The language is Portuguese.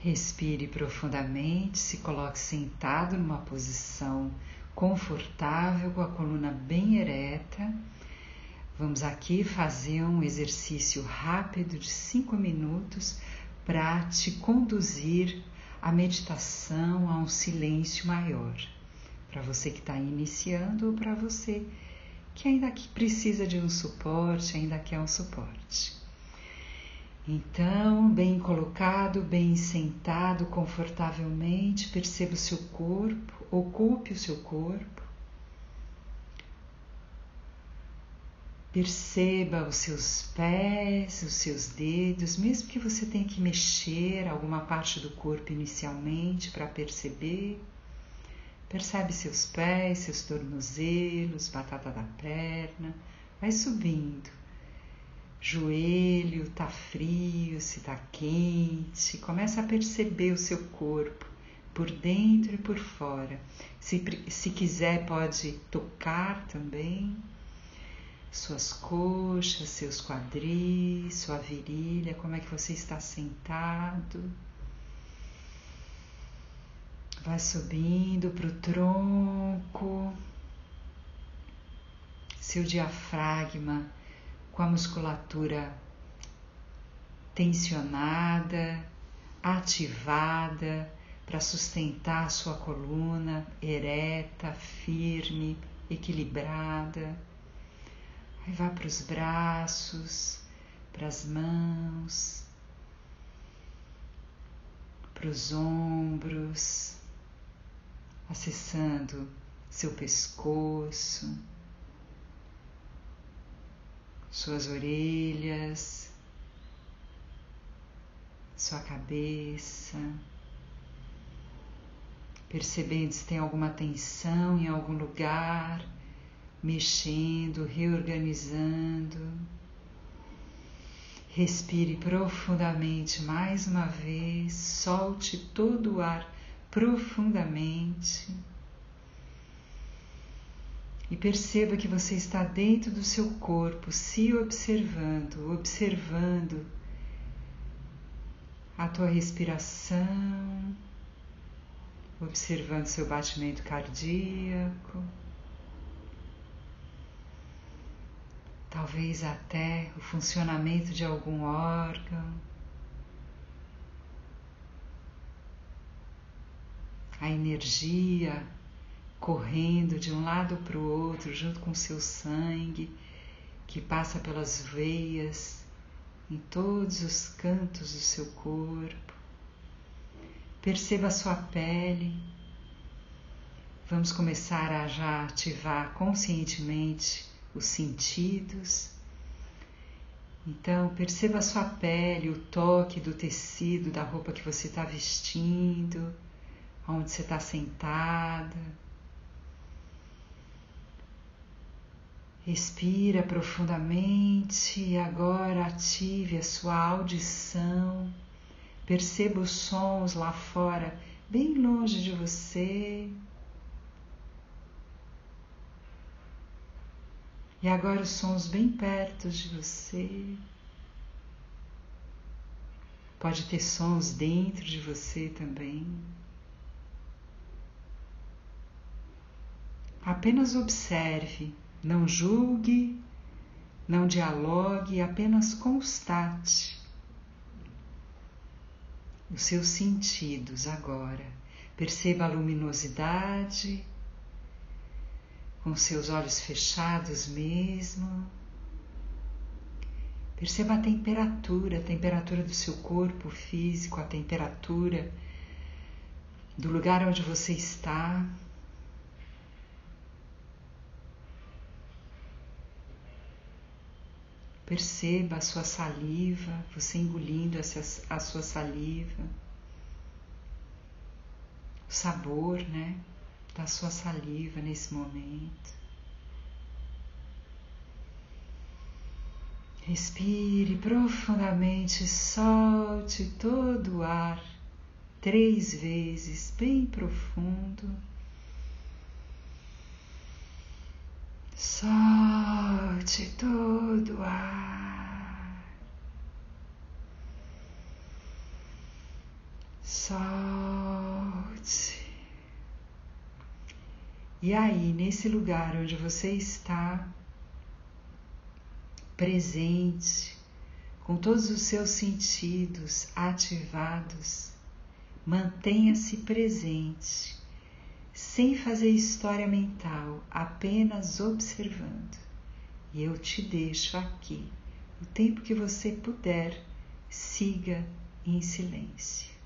Respire profundamente, se coloque sentado numa posição confortável, com a coluna bem ereta. Vamos aqui fazer um exercício rápido de cinco minutos para te conduzir à meditação, a um silêncio maior. Para você que está iniciando ou para você que ainda precisa de um suporte, ainda quer um suporte. Então, bem colocado, bem sentado confortavelmente, perceba o seu corpo, ocupe o seu corpo. Perceba os seus pés, os seus dedos, mesmo que você tenha que mexer alguma parte do corpo inicialmente para perceber. Percebe seus pés, seus tornozelos, batata da perna, vai subindo. Joelho, tá frio, se tá quente, começa a perceber o seu corpo por dentro e por fora. Se, se quiser, pode tocar também suas coxas, seus quadris, sua virilha, como é que você está sentado. Vai subindo para o tronco, seu diafragma com a musculatura tensionada, ativada para sustentar a sua coluna ereta, firme, equilibrada. Aí vá para os braços, para as mãos, para os ombros, acessando seu pescoço, suas orelhas, sua cabeça percebendo se tem alguma tensão em algum lugar, mexendo, reorganizando. Respire profundamente mais uma vez, solte todo o ar profundamente. E perceba que você está dentro do seu corpo, se observando, observando a tua respiração observando seu batimento cardíaco, talvez até o funcionamento de algum órgão. A energia correndo de um lado para o outro, junto com seu sangue, que passa pelas veias em todos os cantos do seu corpo. Perceba a sua pele. Vamos começar a já ativar conscientemente os sentidos. Então, perceba a sua pele, o toque do tecido da roupa que você está vestindo, onde você está sentada. Respira profundamente e agora ative a sua audição. Perceba os sons lá fora, bem longe de você. E agora os sons bem perto de você. Pode ter sons dentro de você também. Apenas observe, não julgue, não dialogue, apenas constate os seus sentidos agora. Perceba a luminosidade, com seus olhos fechados mesmo. Perceba a temperatura, a temperatura do seu corpo físico, a temperatura do lugar onde você está. Perceba a sua saliva, você engolindo essa, a sua saliva, o sabor, né, da sua saliva nesse momento. Respire profundamente, solte todo o ar três vezes, bem profundo. Solte todo o ar. Solte. E aí, nesse lugar onde você está, presente, com todos os seus sentidos ativados, mantenha-se presente, sem fazer história mental, apenas observando. E eu te deixo aqui, o tempo que você puder, siga em silêncio.